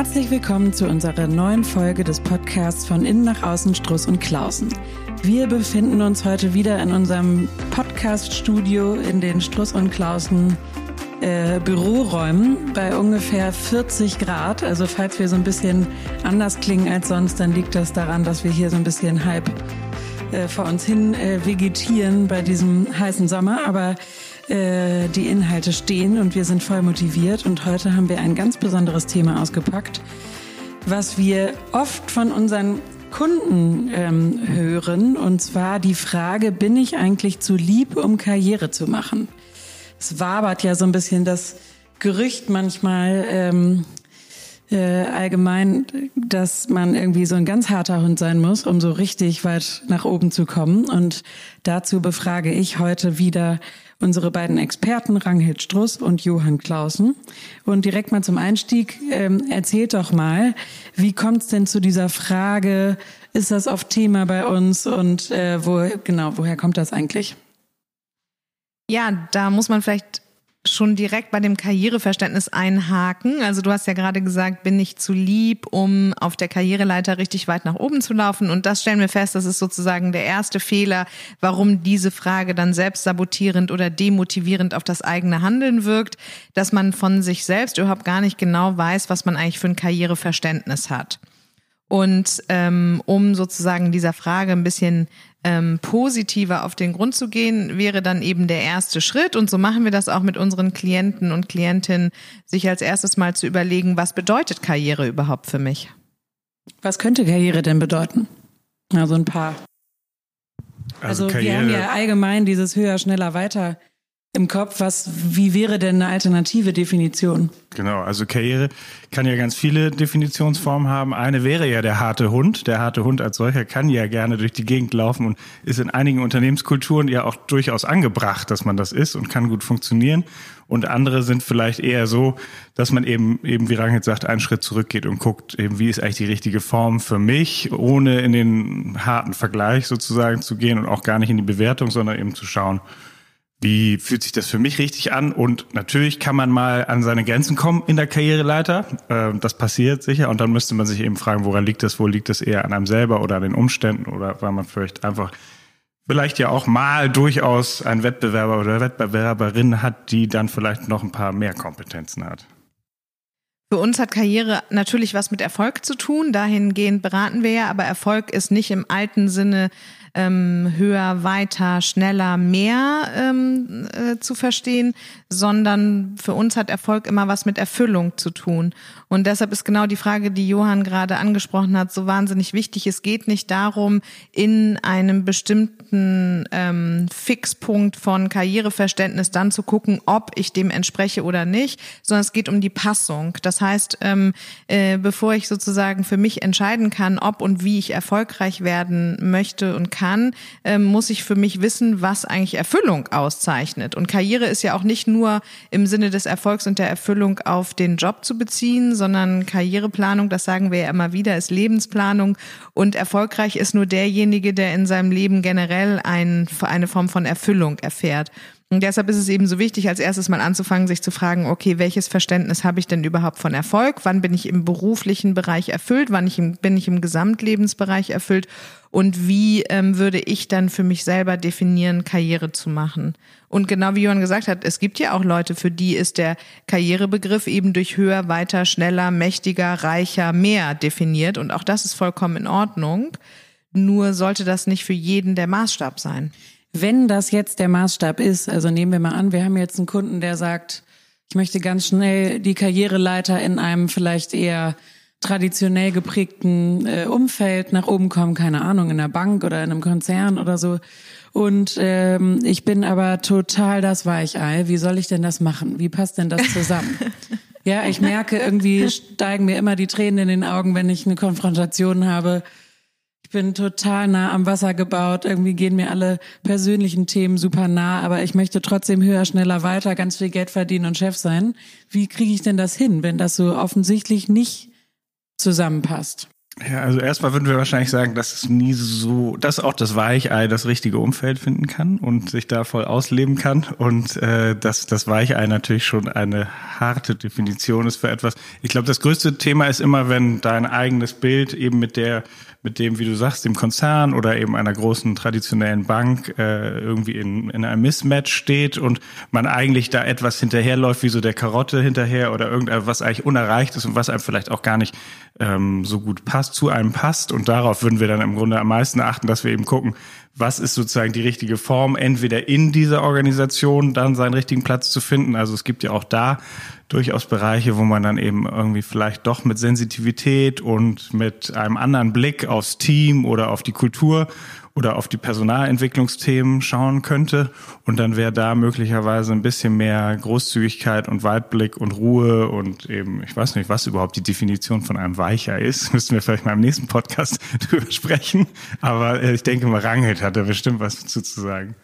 Herzlich willkommen zu unserer neuen Folge des Podcasts von Innen nach Außen Struss und Klausen. Wir befinden uns heute wieder in unserem Podcast-Studio in den Struss und Klausen äh, Büroräumen bei ungefähr 40 Grad. Also falls wir so ein bisschen anders klingen als sonst, dann liegt das daran, dass wir hier so ein bisschen halb äh, vor uns hin äh, vegetieren bei diesem heißen Sommer. Aber äh, die Inhalte stehen und wir sind voll motiviert. Und heute haben wir ein ganz besonderes Thema ausgepackt, was wir oft von unseren Kunden ähm, hören. Und zwar die Frage, bin ich eigentlich zu lieb, um Karriere zu machen? Es wabert ja so ein bisschen das Gerücht manchmal ähm, äh, allgemein, dass man irgendwie so ein ganz harter Hund sein muss, um so richtig weit nach oben zu kommen. Und dazu befrage ich heute wieder unsere beiden Experten, Ranghild Struss und Johann Clausen. Und direkt mal zum Einstieg, ähm, erzählt doch mal, wie kommt es denn zu dieser Frage, ist das oft Thema bei uns und äh, wo, genau, woher kommt das eigentlich? Ja, da muss man vielleicht schon direkt bei dem Karriereverständnis einhaken. Also du hast ja gerade gesagt, bin ich zu lieb, um auf der Karriereleiter richtig weit nach oben zu laufen. Und das stellen wir fest, das ist sozusagen der erste Fehler, warum diese Frage dann selbst sabotierend oder demotivierend auf das eigene Handeln wirkt, dass man von sich selbst überhaupt gar nicht genau weiß, was man eigentlich für ein Karriereverständnis hat. Und ähm, um sozusagen dieser Frage ein bisschen ähm, positiver auf den Grund zu gehen, wäre dann eben der erste Schritt. Und so machen wir das auch mit unseren Klienten und Klientinnen, sich als erstes mal zu überlegen, was bedeutet Karriere überhaupt für mich? Was könnte Karriere denn bedeuten? Also ein paar. Also, also wir haben ja allgemein dieses höher, schneller, weiter im Kopf, was, wie wäre denn eine alternative Definition? Genau, also Karriere kann ja ganz viele Definitionsformen haben. Eine wäre ja der harte Hund. Der harte Hund als solcher kann ja gerne durch die Gegend laufen und ist in einigen Unternehmenskulturen ja auch durchaus angebracht, dass man das ist und kann gut funktionieren. Und andere sind vielleicht eher so, dass man eben, eben wie Rangit sagt, einen Schritt zurückgeht und guckt, eben, wie ist eigentlich die richtige Form für mich, ohne in den harten Vergleich sozusagen zu gehen und auch gar nicht in die Bewertung, sondern eben zu schauen, wie fühlt sich das für mich richtig an? Und natürlich kann man mal an seine Grenzen kommen in der Karriereleiter. Ähm, das passiert sicher. Und dann müsste man sich eben fragen, woran liegt das? Wo liegt das eher an einem selber oder an den Umständen? Oder weil man vielleicht einfach vielleicht ja auch mal durchaus einen Wettbewerber oder Wettbewerberin hat, die dann vielleicht noch ein paar mehr Kompetenzen hat. Für uns hat Karriere natürlich was mit Erfolg zu tun. Dahingehend beraten wir ja, aber Erfolg ist nicht im alten Sinne ähm, höher, weiter, schneller, mehr ähm, äh, zu verstehen, sondern für uns hat Erfolg immer was mit Erfüllung zu tun. Und deshalb ist genau die Frage, die Johann gerade angesprochen hat, so wahnsinnig wichtig. Es geht nicht darum, in einem bestimmten ähm, Fixpunkt von Karriereverständnis dann zu gucken, ob ich dem entspreche oder nicht, sondern es geht um die Passung. Das heißt, ähm, äh, bevor ich sozusagen für mich entscheiden kann, ob und wie ich erfolgreich werden möchte und kann, ähm, muss ich für mich wissen, was eigentlich Erfüllung auszeichnet. Und Karriere ist ja auch nicht nur im Sinne des Erfolgs und der Erfüllung auf den Job zu beziehen, sondern Karriereplanung, das sagen wir ja immer wieder, ist Lebensplanung und erfolgreich ist nur derjenige, der in seinem Leben generell ein, eine Form von Erfüllung erfährt. Und deshalb ist es eben so wichtig, als erstes mal anzufangen, sich zu fragen, okay, welches Verständnis habe ich denn überhaupt von Erfolg? Wann bin ich im beruflichen Bereich erfüllt? Wann ich im, bin ich im Gesamtlebensbereich erfüllt? Und wie ähm, würde ich dann für mich selber definieren, Karriere zu machen? Und genau wie Johann gesagt hat, es gibt ja auch Leute, für die ist der Karrierebegriff eben durch höher, weiter, schneller, mächtiger, reicher, mehr definiert. Und auch das ist vollkommen in Ordnung. Nur sollte das nicht für jeden der Maßstab sein. Wenn das jetzt der Maßstab ist, also nehmen wir mal an, wir haben jetzt einen Kunden, der sagt, ich möchte ganz schnell die Karriereleiter in einem vielleicht eher traditionell geprägten äh, Umfeld nach oben kommen, keine Ahnung, in einer Bank oder in einem Konzern oder so. Und ähm, ich bin aber total das Weichei. Wie soll ich denn das machen? Wie passt denn das zusammen? ja, ich merke, irgendwie steigen mir immer die Tränen in den Augen, wenn ich eine Konfrontation habe. Ich bin total nah am Wasser gebaut. Irgendwie gehen mir alle persönlichen Themen super nah, aber ich möchte trotzdem höher, schneller, weiter, ganz viel Geld verdienen und Chef sein. Wie kriege ich denn das hin, wenn das so offensichtlich nicht zusammenpasst? Ja, also erstmal würden wir wahrscheinlich sagen, dass es nie so, dass auch das Weichei das richtige Umfeld finden kann und sich da voll ausleben kann und äh, dass das Weichei natürlich schon eine harte Definition ist für etwas. Ich glaube, das größte Thema ist immer, wenn dein eigenes Bild eben mit der mit dem, wie du sagst, dem Konzern oder eben einer großen traditionellen Bank äh, irgendwie in, in einem Mismatch steht und man eigentlich da etwas hinterherläuft, wie so der Karotte hinterher oder irgendetwas, was eigentlich unerreicht ist und was einem vielleicht auch gar nicht ähm, so gut passt, zu einem passt. Und darauf würden wir dann im Grunde am meisten achten, dass wir eben gucken, was ist sozusagen die richtige Form, entweder in dieser Organisation dann seinen richtigen Platz zu finden. Also es gibt ja auch da durchaus Bereiche, wo man dann eben irgendwie vielleicht doch mit Sensitivität und mit einem anderen Blick aufs Team oder auf die Kultur oder auf die Personalentwicklungsthemen schauen könnte. Und dann wäre da möglicherweise ein bisschen mehr Großzügigkeit und Weitblick und Ruhe und eben, ich weiß nicht, was überhaupt die Definition von einem Weicher ist. Müssten wir vielleicht mal im nächsten Podcast drüber sprechen. Aber äh, ich denke mal, Rangelt hat da bestimmt was dazu zu sagen.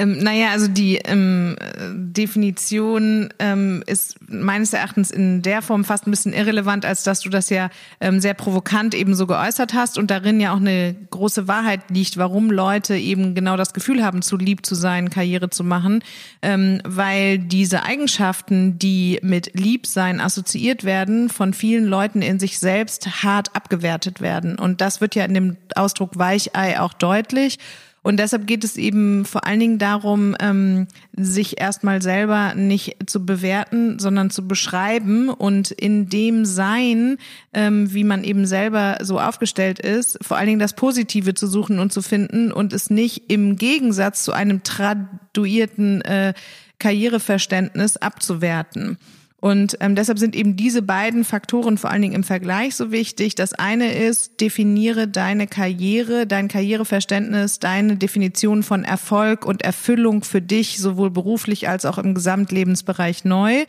Ähm, naja, also die ähm, Definition ähm, ist meines Erachtens in der Form fast ein bisschen irrelevant, als dass du das ja ähm, sehr provokant eben so geäußert hast und darin ja auch eine große Wahrheit liegt, warum Leute eben genau das Gefühl haben, zu lieb zu sein, Karriere zu machen, ähm, weil diese Eigenschaften, die mit Liebsein assoziiert werden, von vielen Leuten in sich selbst hart abgewertet werden. Und das wird ja in dem Ausdruck Weichei auch deutlich. Und deshalb geht es eben vor allen Dingen darum, ähm, sich erstmal selber nicht zu bewerten, sondern zu beschreiben und in dem Sein, ähm, wie man eben selber so aufgestellt ist, vor allen Dingen das Positive zu suchen und zu finden und es nicht im Gegensatz zu einem traduierten äh, Karriereverständnis abzuwerten. Und ähm, deshalb sind eben diese beiden Faktoren vor allen Dingen im Vergleich so wichtig. Das eine ist, definiere deine Karriere, dein Karriereverständnis, deine Definition von Erfolg und Erfüllung für dich, sowohl beruflich als auch im Gesamtlebensbereich neu.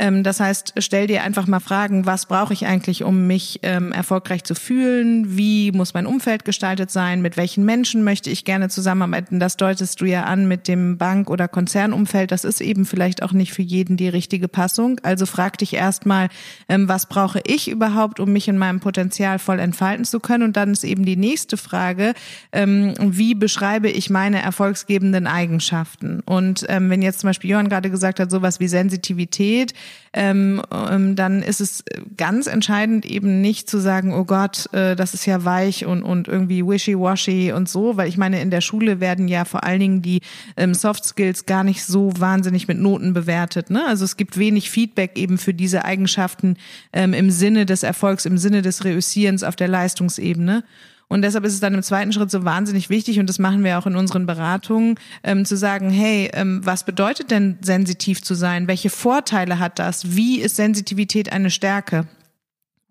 Ähm, das heißt, stell dir einfach mal Fragen, was brauche ich eigentlich, um mich ähm, erfolgreich zu fühlen? Wie muss mein Umfeld gestaltet sein? Mit welchen Menschen möchte ich gerne zusammenarbeiten? Das deutest du ja an mit dem Bank- oder Konzernumfeld. Das ist eben vielleicht auch nicht für jeden die richtige Passung. Also frag dich erstmal, ähm, was brauche ich überhaupt, um mich in meinem Potenzial voll entfalten zu können? Und dann ist eben die nächste Frage, ähm, wie beschreibe ich meine erfolgsgebenden Eigenschaften? Und ähm, wenn jetzt zum Beispiel Johann gerade gesagt hat, sowas wie Sensitivität, ähm, ähm, dann ist es ganz entscheidend eben nicht zu sagen, oh Gott, äh, das ist ja weich und, und irgendwie wishy-washy und so, weil ich meine, in der Schule werden ja vor allen Dingen die ähm, Soft Skills gar nicht so wahnsinnig mit Noten bewertet. Ne? Also es gibt wenig Feedback eben für diese Eigenschaften ähm, im Sinne des Erfolgs, im Sinne des Reüssierens auf der Leistungsebene. Und deshalb ist es dann im zweiten Schritt so wahnsinnig wichtig, und das machen wir auch in unseren Beratungen, ähm, zu sagen, hey, ähm, was bedeutet denn sensitiv zu sein? Welche Vorteile hat das? Wie ist Sensitivität eine Stärke?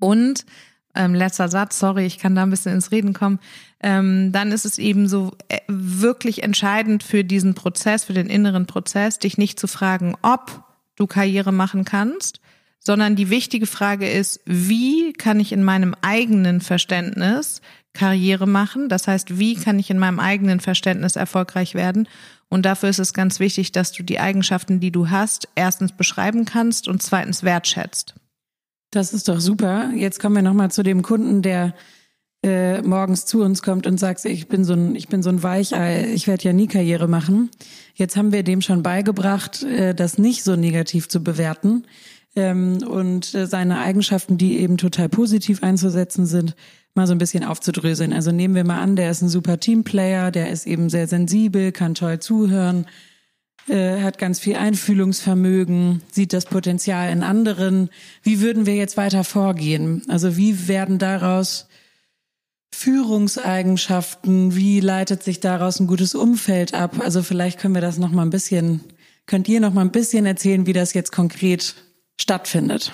Und ähm, letzter Satz, sorry, ich kann da ein bisschen ins Reden kommen, ähm, dann ist es eben so äh, wirklich entscheidend für diesen Prozess, für den inneren Prozess, dich nicht zu fragen, ob du Karriere machen kannst, sondern die wichtige Frage ist, wie kann ich in meinem eigenen Verständnis Karriere machen. Das heißt, wie kann ich in meinem eigenen Verständnis erfolgreich werden? Und dafür ist es ganz wichtig, dass du die Eigenschaften, die du hast, erstens beschreiben kannst und zweitens wertschätzt. Das ist doch super. Jetzt kommen wir nochmal zu dem Kunden, der äh, morgens zu uns kommt und sagt, ich bin so ein, ich bin so ein Weichei, ich werde ja nie Karriere machen. Jetzt haben wir dem schon beigebracht, äh, das nicht so negativ zu bewerten ähm, und äh, seine Eigenschaften, die eben total positiv einzusetzen sind, mal so ein bisschen aufzudröseln. Also nehmen wir mal an, der ist ein super Teamplayer, der ist eben sehr sensibel, kann toll zuhören, äh, hat ganz viel Einfühlungsvermögen, sieht das Potenzial in anderen. Wie würden wir jetzt weiter vorgehen? Also wie werden daraus Führungseigenschaften? Wie leitet sich daraus ein gutes Umfeld ab? Also vielleicht können wir das noch mal ein bisschen, könnt ihr noch mal ein bisschen erzählen, wie das jetzt konkret stattfindet?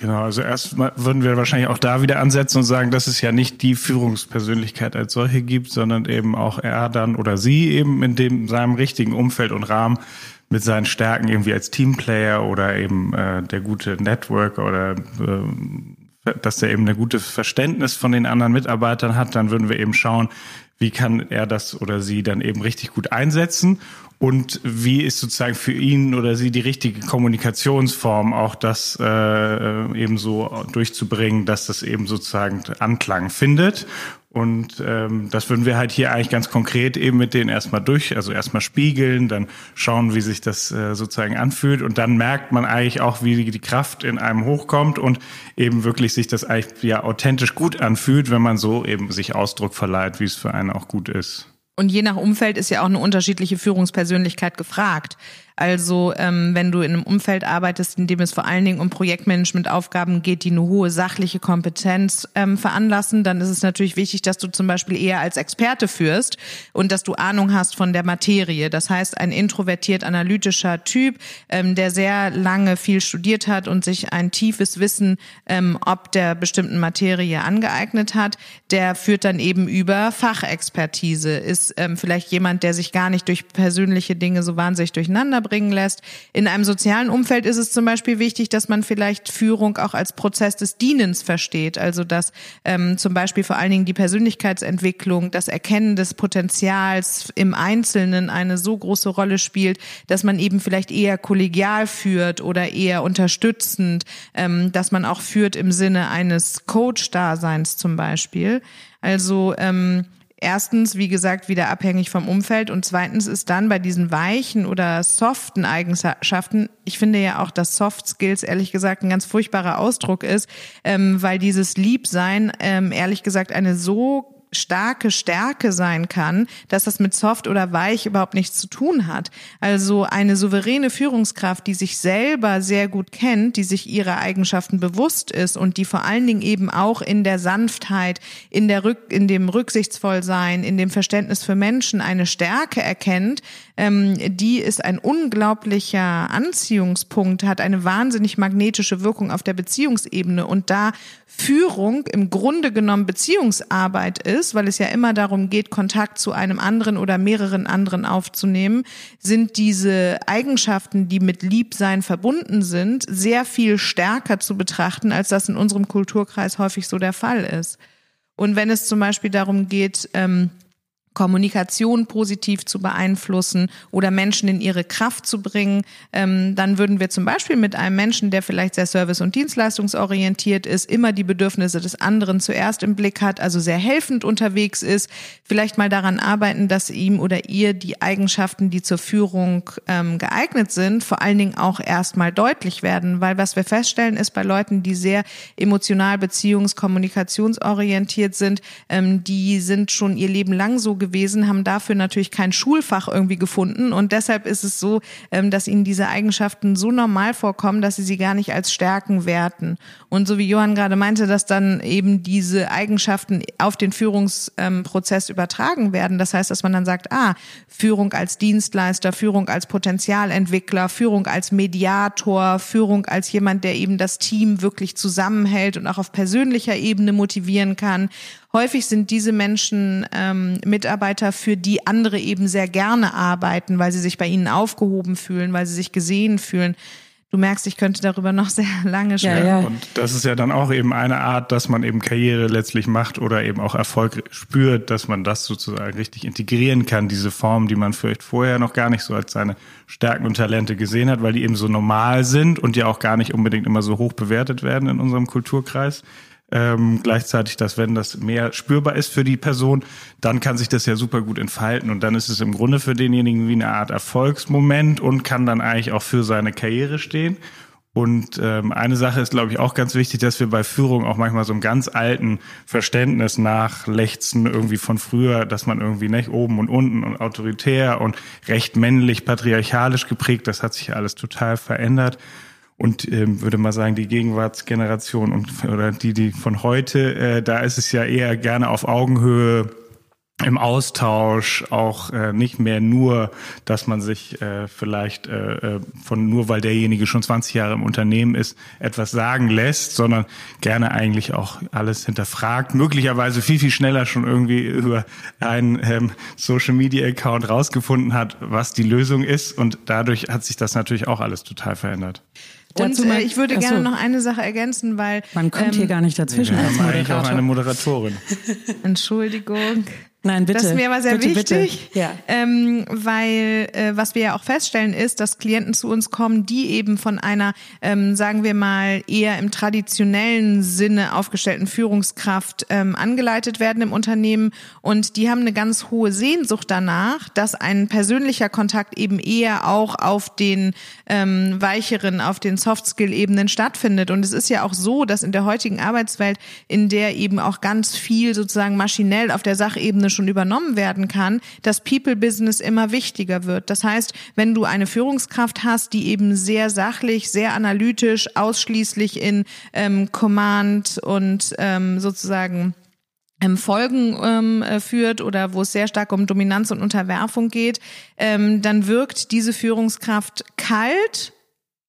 Genau, also erst würden wir wahrscheinlich auch da wieder ansetzen und sagen, dass es ja nicht die Führungspersönlichkeit als solche gibt, sondern eben auch er dann oder sie eben in dem seinem richtigen Umfeld und Rahmen mit seinen Stärken irgendwie als Teamplayer oder eben äh, der gute Networker oder äh, dass der eben ein gutes Verständnis von den anderen Mitarbeitern hat, dann würden wir eben schauen, wie kann er das oder sie dann eben richtig gut einsetzen und wie ist sozusagen für ihn oder sie die richtige Kommunikationsform, auch das äh, eben so durchzubringen, dass das eben sozusagen Anklang findet. Und ähm, das würden wir halt hier eigentlich ganz konkret eben mit denen erstmal durch, also erstmal spiegeln, dann schauen, wie sich das äh, sozusagen anfühlt und dann merkt man eigentlich auch, wie die Kraft in einem hochkommt und eben wirklich sich das eigentlich ja authentisch gut anfühlt, wenn man so eben sich Ausdruck verleiht, wie es für einen auch gut ist. Und je nach Umfeld ist ja auch eine unterschiedliche Führungspersönlichkeit gefragt. Also ähm, wenn du in einem Umfeld arbeitest, in dem es vor allen Dingen um Projektmanagementaufgaben geht, die eine hohe sachliche Kompetenz ähm, veranlassen, dann ist es natürlich wichtig, dass du zum Beispiel eher als Experte führst und dass du Ahnung hast von der Materie. Das heißt, ein introvertiert analytischer Typ, ähm, der sehr lange viel studiert hat und sich ein tiefes Wissen ähm, ob der bestimmten Materie angeeignet hat, der führt dann eben über Fachexpertise, ist ähm, vielleicht jemand, der sich gar nicht durch persönliche Dinge so wahnsinnig durcheinander bringen lässt. In einem sozialen Umfeld ist es zum Beispiel wichtig, dass man vielleicht Führung auch als Prozess des Dienens versteht. Also dass ähm, zum Beispiel vor allen Dingen die Persönlichkeitsentwicklung, das Erkennen des Potenzials im Einzelnen eine so große Rolle spielt, dass man eben vielleicht eher kollegial führt oder eher unterstützend, ähm, dass man auch führt im Sinne eines Coach-Daseins zum Beispiel. Also ähm, erstens, wie gesagt, wieder abhängig vom Umfeld und zweitens ist dann bei diesen weichen oder soften Eigenschaften, ich finde ja auch, dass Soft Skills ehrlich gesagt ein ganz furchtbarer Ausdruck ist, ähm, weil dieses Liebsein ähm, ehrlich gesagt eine so starke Stärke sein kann, dass das mit soft oder weich überhaupt nichts zu tun hat. Also eine souveräne Führungskraft, die sich selber sehr gut kennt, die sich ihrer Eigenschaften bewusst ist und die vor allen Dingen eben auch in der Sanftheit, in der Rück, in dem Rücksichtsvollsein, in dem Verständnis für Menschen eine Stärke erkennt, ähm, die ist ein unglaublicher Anziehungspunkt, hat eine wahnsinnig magnetische Wirkung auf der Beziehungsebene und da Führung im Grunde genommen Beziehungsarbeit ist, weil es ja immer darum geht, Kontakt zu einem anderen oder mehreren anderen aufzunehmen, sind diese Eigenschaften, die mit Liebsein verbunden sind, sehr viel stärker zu betrachten, als das in unserem Kulturkreis häufig so der Fall ist. Und wenn es zum Beispiel darum geht, ähm, Kommunikation positiv zu beeinflussen oder Menschen in ihre Kraft zu bringen, ähm, dann würden wir zum Beispiel mit einem Menschen, der vielleicht sehr service- und dienstleistungsorientiert ist, immer die Bedürfnisse des anderen zuerst im Blick hat, also sehr helfend unterwegs ist, vielleicht mal daran arbeiten, dass ihm oder ihr die Eigenschaften, die zur Führung ähm, geeignet sind, vor allen Dingen auch erstmal deutlich werden, weil was wir feststellen ist bei Leuten, die sehr emotional beziehungs-, kommunikationsorientiert sind, ähm, die sind schon ihr Leben lang so gewesen, haben dafür natürlich kein Schulfach irgendwie gefunden und deshalb ist es so, ähm, dass ihnen diese Eigenschaften so normal vorkommen, dass sie sie gar nicht als Stärken werten. Und so wie Johann gerade meinte, dass dann eben diese Eigenschaften auf den Führungsprozess übertragen werden. Das heißt, dass man dann sagt, ah, Führung als Dienstleister, Führung als Potenzialentwickler, Führung als Mediator, Führung als jemand, der eben das Team wirklich zusammenhält und auch auf persönlicher Ebene motivieren kann häufig sind diese Menschen ähm, Mitarbeiter, für die andere eben sehr gerne arbeiten, weil sie sich bei ihnen aufgehoben fühlen, weil sie sich gesehen fühlen. Du merkst, ich könnte darüber noch sehr lange sprechen. Ja, ja. Und das ist ja dann auch eben eine Art, dass man eben Karriere letztlich macht oder eben auch Erfolg spürt, dass man das sozusagen richtig integrieren kann, diese Form, die man vielleicht vorher noch gar nicht so als seine Stärken und Talente gesehen hat, weil die eben so normal sind und ja auch gar nicht unbedingt immer so hoch bewertet werden in unserem Kulturkreis. Ähm, gleichzeitig, dass wenn das mehr spürbar ist für die Person, dann kann sich das ja super gut entfalten und dann ist es im Grunde für denjenigen wie eine Art Erfolgsmoment und kann dann eigentlich auch für seine Karriere stehen. Und ähm, eine Sache ist, glaube ich, auch ganz wichtig, dass wir bei Führung auch manchmal so einem ganz alten Verständnis nachlechzen, irgendwie von früher, dass man irgendwie nicht oben und unten und autoritär und recht männlich, patriarchalisch geprägt, das hat sich alles total verändert und ähm, würde mal sagen, die Gegenwartsgeneration und oder die, die von heute, äh, da ist es ja eher gerne auf Augenhöhe im Austausch auch äh, nicht mehr nur, dass man sich äh, vielleicht äh, äh von nur weil derjenige schon 20 Jahre im Unternehmen ist, etwas sagen lässt, sondern gerne eigentlich auch alles hinterfragt, möglicherweise viel viel schneller schon irgendwie über einen ähm, Social Media Account rausgefunden hat, was die Lösung ist und dadurch hat sich das natürlich auch alles total verändert. Und äh, ich würde gerne noch eine Sache ergänzen, weil man kommt ähm, hier gar nicht dazwischen. Wir haben eigentlich auch eine Moderatorin. Entschuldigung. Nein, bitte. Das ist mir aber sehr bitte, wichtig, bitte. Ja. Ähm, weil äh, was wir ja auch feststellen ist, dass Klienten zu uns kommen, die eben von einer, ähm, sagen wir mal, eher im traditionellen Sinne aufgestellten Führungskraft ähm, angeleitet werden im Unternehmen und die haben eine ganz hohe Sehnsucht danach, dass ein persönlicher Kontakt eben eher auch auf den ähm, weicheren, auf den Soft-Skill-Ebenen stattfindet. Und es ist ja auch so, dass in der heutigen Arbeitswelt, in der eben auch ganz viel sozusagen maschinell auf der Sachebene Ebene schon übernommen werden kann, dass People-Business immer wichtiger wird. Das heißt, wenn du eine Führungskraft hast, die eben sehr sachlich, sehr analytisch, ausschließlich in ähm, Command und ähm, sozusagen ähm, Folgen ähm, äh, führt oder wo es sehr stark um Dominanz und Unterwerfung geht, ähm, dann wirkt diese Führungskraft kalt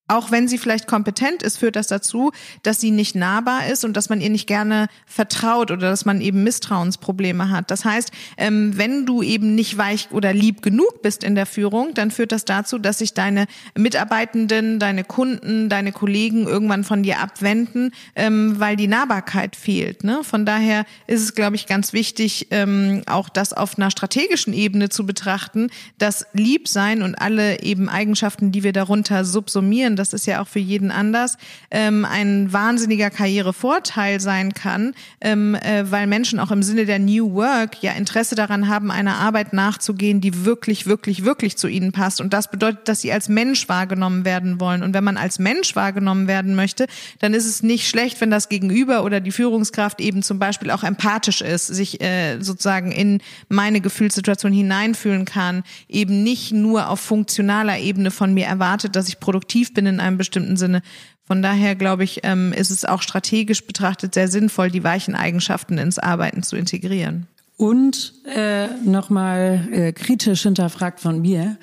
auch wenn sie vielleicht kompetent ist, führt das dazu, dass sie nicht nahbar ist und dass man ihr nicht gerne vertraut oder dass man eben Misstrauensprobleme hat. Das heißt, ähm, wenn du eben nicht weich oder lieb genug bist in der Führung, dann führt das dazu, dass sich deine Mitarbeitenden, deine Kunden, deine Kollegen irgendwann von dir abwenden, ähm, weil die Nahbarkeit fehlt. Ne? Von daher ist es, glaube ich, ganz wichtig, ähm, auch das auf einer strategischen Ebene zu betrachten, dass Liebsein und alle eben Eigenschaften, die wir darunter subsumieren, das ist ja auch für jeden anders, ähm, ein wahnsinniger Karrierevorteil sein kann, ähm, äh, weil Menschen auch im Sinne der New Work ja Interesse daran haben, einer Arbeit nachzugehen, die wirklich, wirklich, wirklich zu ihnen passt. Und das bedeutet, dass sie als Mensch wahrgenommen werden wollen. Und wenn man als Mensch wahrgenommen werden möchte, dann ist es nicht schlecht, wenn das Gegenüber oder die Führungskraft eben zum Beispiel auch empathisch ist, sich äh, sozusagen in meine Gefühlssituation hineinfühlen kann, eben nicht nur auf funktionaler Ebene von mir erwartet, dass ich produktiv bin in einem bestimmten Sinne. Von daher glaube ich, ähm, ist es auch strategisch betrachtet sehr sinnvoll, die weichen Eigenschaften ins Arbeiten zu integrieren. Und äh, nochmal äh, kritisch hinterfragt von mir,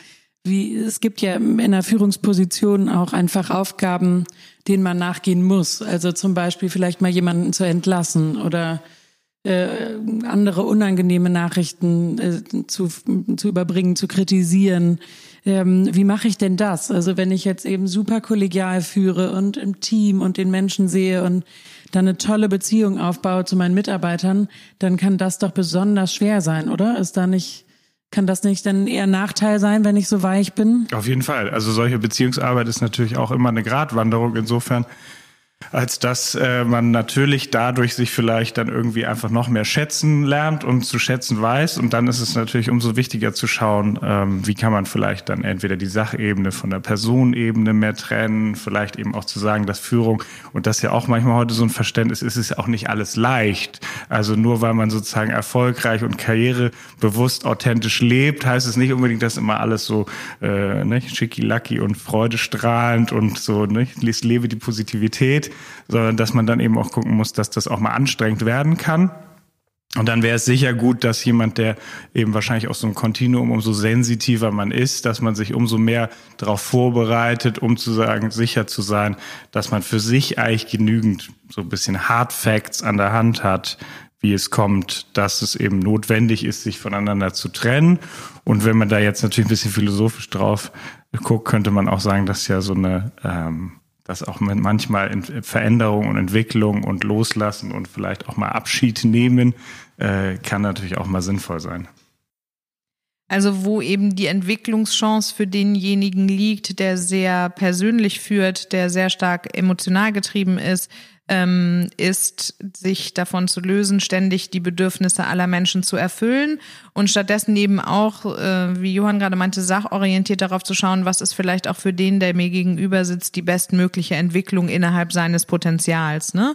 wie es gibt ja in einer Führungsposition auch einfach Aufgaben, denen man nachgehen muss. Also zum Beispiel vielleicht mal jemanden zu entlassen oder äh, andere unangenehme Nachrichten äh, zu, zu überbringen, zu kritisieren ähm, wie mache ich denn das? Also wenn ich jetzt eben super kollegial führe und im Team und den Menschen sehe und dann eine tolle Beziehung aufbaue zu meinen Mitarbeitern, dann kann das doch besonders schwer sein, oder? Ist da nicht kann das nicht dann eher Nachteil sein, wenn ich so weich bin? Auf jeden Fall. Also solche Beziehungsarbeit ist natürlich auch immer eine Gratwanderung. Insofern als dass äh, man natürlich dadurch sich vielleicht dann irgendwie einfach noch mehr schätzen lernt und zu schätzen weiß. Und dann ist es natürlich umso wichtiger zu schauen, ähm, wie kann man vielleicht dann entweder die Sachebene von der Personenebene mehr trennen, vielleicht eben auch zu sagen, dass Führung, und das ja auch manchmal heute so ein Verständnis ist, ist auch nicht alles leicht. Also nur weil man sozusagen erfolgreich und karrierebewusst authentisch lebt, heißt es nicht unbedingt, dass immer alles so äh, ne, schicki-lacki und freudestrahlend und so, ne, lebe die Positivität sondern dass man dann eben auch gucken muss, dass das auch mal anstrengend werden kann. Und dann wäre es sicher gut, dass jemand, der eben wahrscheinlich auch so ein Kontinuum, umso sensitiver man ist, dass man sich umso mehr darauf vorbereitet, um zu sagen, sicher zu sein, dass man für sich eigentlich genügend so ein bisschen Hard Facts an der Hand hat, wie es kommt, dass es eben notwendig ist, sich voneinander zu trennen. Und wenn man da jetzt natürlich ein bisschen philosophisch drauf guckt, könnte man auch sagen, dass ja so eine ähm, dass auch manchmal Veränderung und Entwicklung und Loslassen und vielleicht auch mal Abschied nehmen, äh, kann natürlich auch mal sinnvoll sein. Also wo eben die Entwicklungschance für denjenigen liegt, der sehr persönlich führt, der sehr stark emotional getrieben ist, ähm, ist, sich davon zu lösen, ständig die Bedürfnisse aller Menschen zu erfüllen und stattdessen eben auch, äh, wie Johann gerade meinte, sachorientiert darauf zu schauen, was ist vielleicht auch für den, der mir gegenüber sitzt, die bestmögliche Entwicklung innerhalb seines Potenzials. Ne?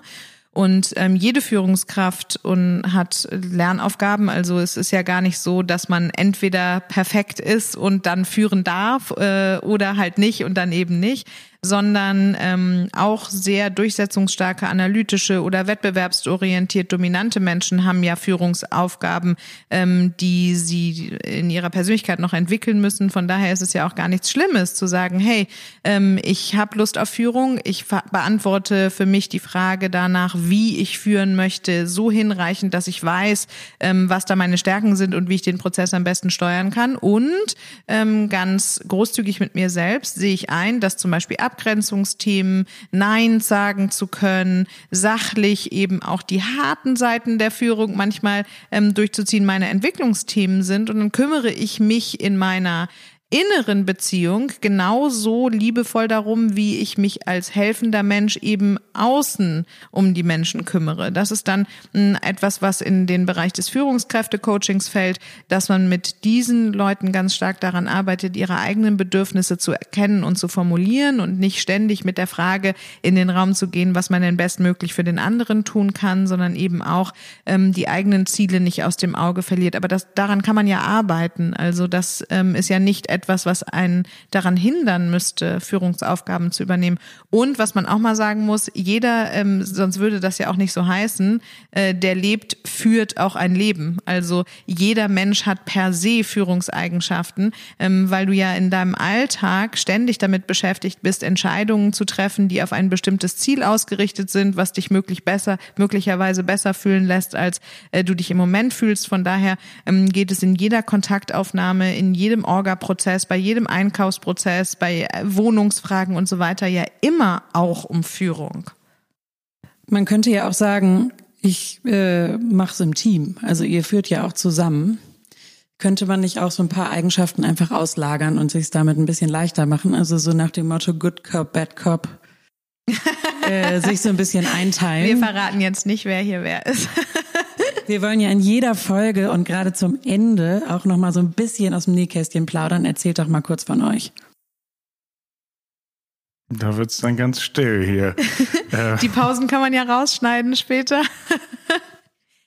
Und ähm, jede Führungskraft und hat Lernaufgaben. Also es ist ja gar nicht so, dass man entweder perfekt ist und dann führen darf äh, oder halt nicht und dann eben nicht sondern ähm, auch sehr durchsetzungsstarke, analytische oder wettbewerbsorientiert dominante Menschen haben ja Führungsaufgaben, ähm, die sie in ihrer Persönlichkeit noch entwickeln müssen. Von daher ist es ja auch gar nichts Schlimmes zu sagen, hey, ähm, ich habe Lust auf Führung, ich beantworte für mich die Frage danach, wie ich führen möchte, so hinreichend, dass ich weiß, ähm, was da meine Stärken sind und wie ich den Prozess am besten steuern kann. Und ähm, ganz großzügig mit mir selbst sehe ich ein, dass zum Beispiel Abgrenzungsthemen, Nein sagen zu können, sachlich eben auch die harten Seiten der Führung manchmal ähm, durchzuziehen, meine Entwicklungsthemen sind. Und dann kümmere ich mich in meiner inneren Beziehung genauso liebevoll darum, wie ich mich als helfender Mensch eben außen um die Menschen kümmere. Das ist dann hm, etwas, was in den Bereich des Führungskräfte-Coachings fällt, dass man mit diesen Leuten ganz stark daran arbeitet, ihre eigenen Bedürfnisse zu erkennen und zu formulieren und nicht ständig mit der Frage in den Raum zu gehen, was man denn bestmöglich für den anderen tun kann, sondern eben auch ähm, die eigenen Ziele nicht aus dem Auge verliert. Aber das, daran kann man ja arbeiten. Also das ähm, ist ja nicht etwas, was einen daran hindern müsste, Führungsaufgaben zu übernehmen. Und was man auch mal sagen muss, jeder, ähm, sonst würde das ja auch nicht so heißen, äh, der lebt, führt auch ein Leben. Also jeder Mensch hat per se Führungseigenschaften, ähm, weil du ja in deinem Alltag ständig damit beschäftigt bist, Entscheidungen zu treffen, die auf ein bestimmtes Ziel ausgerichtet sind, was dich möglich besser, möglicherweise besser fühlen lässt, als äh, du dich im Moment fühlst. Von daher ähm, geht es in jeder Kontaktaufnahme, in jedem Orga-Prozess Prozess, bei jedem Einkaufsprozess, bei Wohnungsfragen und so weiter ja immer auch um Führung. Man könnte ja auch sagen, ich äh, mache es im Team. Also ihr führt ja auch zusammen. Könnte man nicht auch so ein paar Eigenschaften einfach auslagern und sich damit ein bisschen leichter machen? Also so nach dem Motto Good Cop, Bad Cop. äh, sich so ein bisschen einteilen. Wir verraten jetzt nicht, wer hier wer ist. Wir wollen ja in jeder Folge und gerade zum Ende auch noch mal so ein bisschen aus dem Nähkästchen plaudern. Erzählt doch mal kurz von euch. Da wird's dann ganz still hier. Äh. Die Pausen kann man ja rausschneiden später.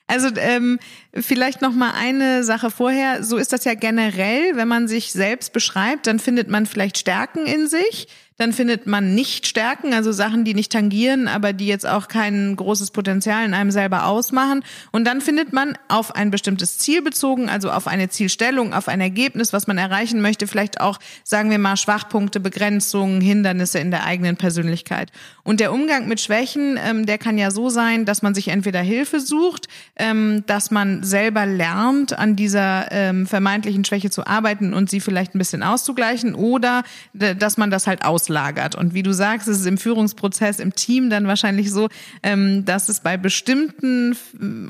Also ähm, vielleicht noch mal eine Sache vorher. So ist das ja generell, wenn man sich selbst beschreibt, dann findet man vielleicht Stärken in sich dann findet man nicht Stärken, also Sachen, die nicht tangieren, aber die jetzt auch kein großes Potenzial in einem selber ausmachen. Und dann findet man auf ein bestimmtes Ziel bezogen, also auf eine Zielstellung, auf ein Ergebnis, was man erreichen möchte, vielleicht auch, sagen wir mal, Schwachpunkte, Begrenzungen, Hindernisse in der eigenen Persönlichkeit. Und der Umgang mit Schwächen, ähm, der kann ja so sein, dass man sich entweder Hilfe sucht, ähm, dass man selber lernt, an dieser ähm, vermeintlichen Schwäche zu arbeiten und sie vielleicht ein bisschen auszugleichen, oder dass man das halt aus auslagert. Und wie du sagst, ist es im Führungsprozess im Team dann wahrscheinlich so, ähm, dass es bei bestimmten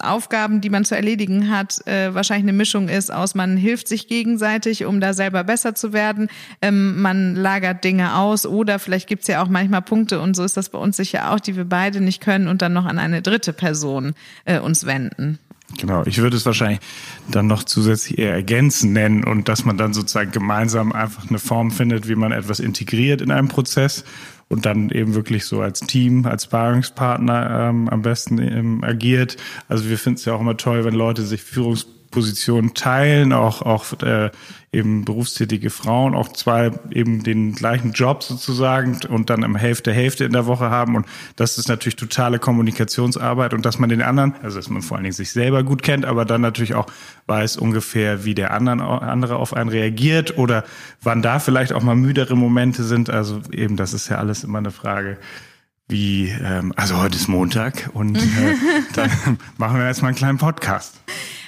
Aufgaben, die man zu erledigen hat, äh, wahrscheinlich eine Mischung ist aus, man hilft sich gegenseitig, um da selber besser zu werden, ähm, man lagert Dinge aus oder vielleicht gibt's ja auch manchmal Punkte, und so ist das bei uns sicher auch, die wir beide nicht können und dann noch an eine dritte Person äh, uns wenden. Genau, ich würde es wahrscheinlich dann noch zusätzlich eher ergänzen nennen und dass man dann sozusagen gemeinsam einfach eine Form findet, wie man etwas integriert in einem Prozess und dann eben wirklich so als Team, als Sparingspartner ähm, am besten ähm, agiert. Also wir finden es ja auch immer toll, wenn Leute sich Führungs Positionen teilen, auch, auch äh, eben berufstätige Frauen, auch zwei eben den gleichen Job sozusagen und dann im Hälfte Hälfte in der Woche haben. Und das ist natürlich totale Kommunikationsarbeit und dass man den anderen, also dass man vor allen Dingen sich selber gut kennt, aber dann natürlich auch weiß ungefähr, wie der anderen, andere auf einen reagiert oder wann da vielleicht auch mal müdere Momente sind. Also eben, das ist ja alles immer eine Frage wie, ähm, also heute ist Montag und äh, dann machen wir jetzt mal einen kleinen Podcast.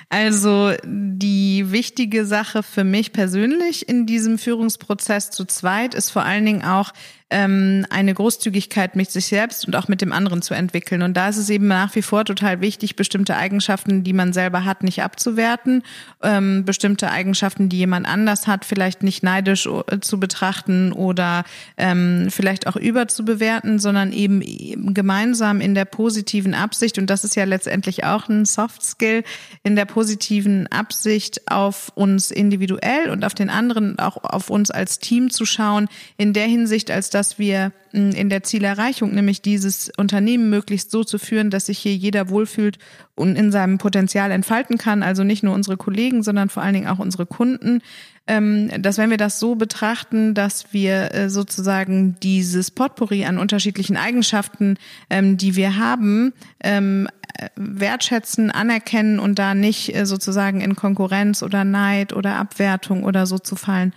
Also die wichtige Sache für mich persönlich in diesem Führungsprozess zu zweit ist vor allen Dingen auch, ähm, eine Großzügigkeit mit sich selbst und auch mit dem anderen zu entwickeln. Und da ist es eben nach wie vor total wichtig, bestimmte Eigenschaften, die man selber hat, nicht abzuwerten, ähm, bestimmte Eigenschaften, die jemand anders hat, vielleicht nicht neidisch äh, zu betrachten oder ähm, vielleicht auch überzubewerten, sondern eben gemeinsam in der positiven Absicht, und das ist ja letztendlich auch ein Soft Skill, in der positiven Absicht auf uns individuell und auf den anderen, auch auf uns als Team zu schauen, in der Hinsicht, als dass wir hm, in der Zielerreichung, nämlich dieses Unternehmen möglichst so zu führen, dass sich hier jeder wohlfühlt und in seinem Potenzial entfalten kann, also nicht nur unsere Kollegen, sondern vor allen Dingen auch unsere Kunden, ähm, dass wenn wir das so betrachten, dass wir äh, sozusagen dieses Potpourri an unterschiedlichen Eigenschaften, ähm, die wir haben, ähm, wertschätzen, anerkennen und da nicht äh, sozusagen in Konkurrenz oder Neid oder Abwertung oder so zu fallen.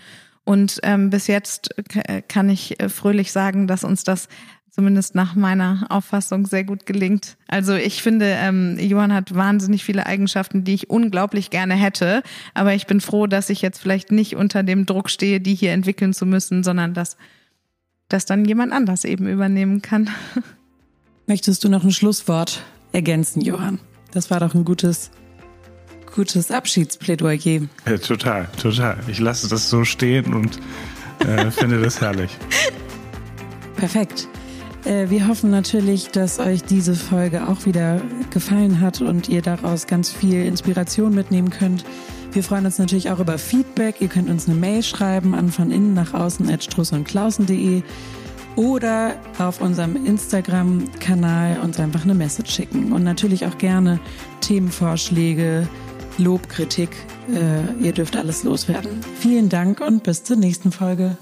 Und ähm, bis jetzt kann ich äh, fröhlich sagen, dass uns das zumindest nach meiner Auffassung sehr gut gelingt. Also ich finde, ähm, Johann hat wahnsinnig viele Eigenschaften, die ich unglaublich gerne hätte. Aber ich bin froh, dass ich jetzt vielleicht nicht unter dem Druck stehe, die hier entwickeln zu müssen, sondern dass das dann jemand anders eben übernehmen kann. Möchtest du noch ein Schlusswort ergänzen, Johann? Das war doch ein gutes, gutes Abschiedsplädoyer. Ja, total, total. Ich lasse das so stehen und äh, finde das herrlich. Perfekt. Äh, wir hoffen natürlich, dass euch diese Folge auch wieder gefallen hat und ihr daraus ganz viel Inspiration mitnehmen könnt. Wir freuen uns natürlich auch über Feedback. Ihr könnt uns eine Mail schreiben an von innen nach außen at strussundklausen.de oder auf unserem Instagram-Kanal uns einfach eine Message schicken. Und natürlich auch gerne Themenvorschläge, Lob, Kritik. Äh, ihr dürft alles loswerden. Vielen Dank und bis zur nächsten Folge.